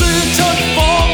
能說出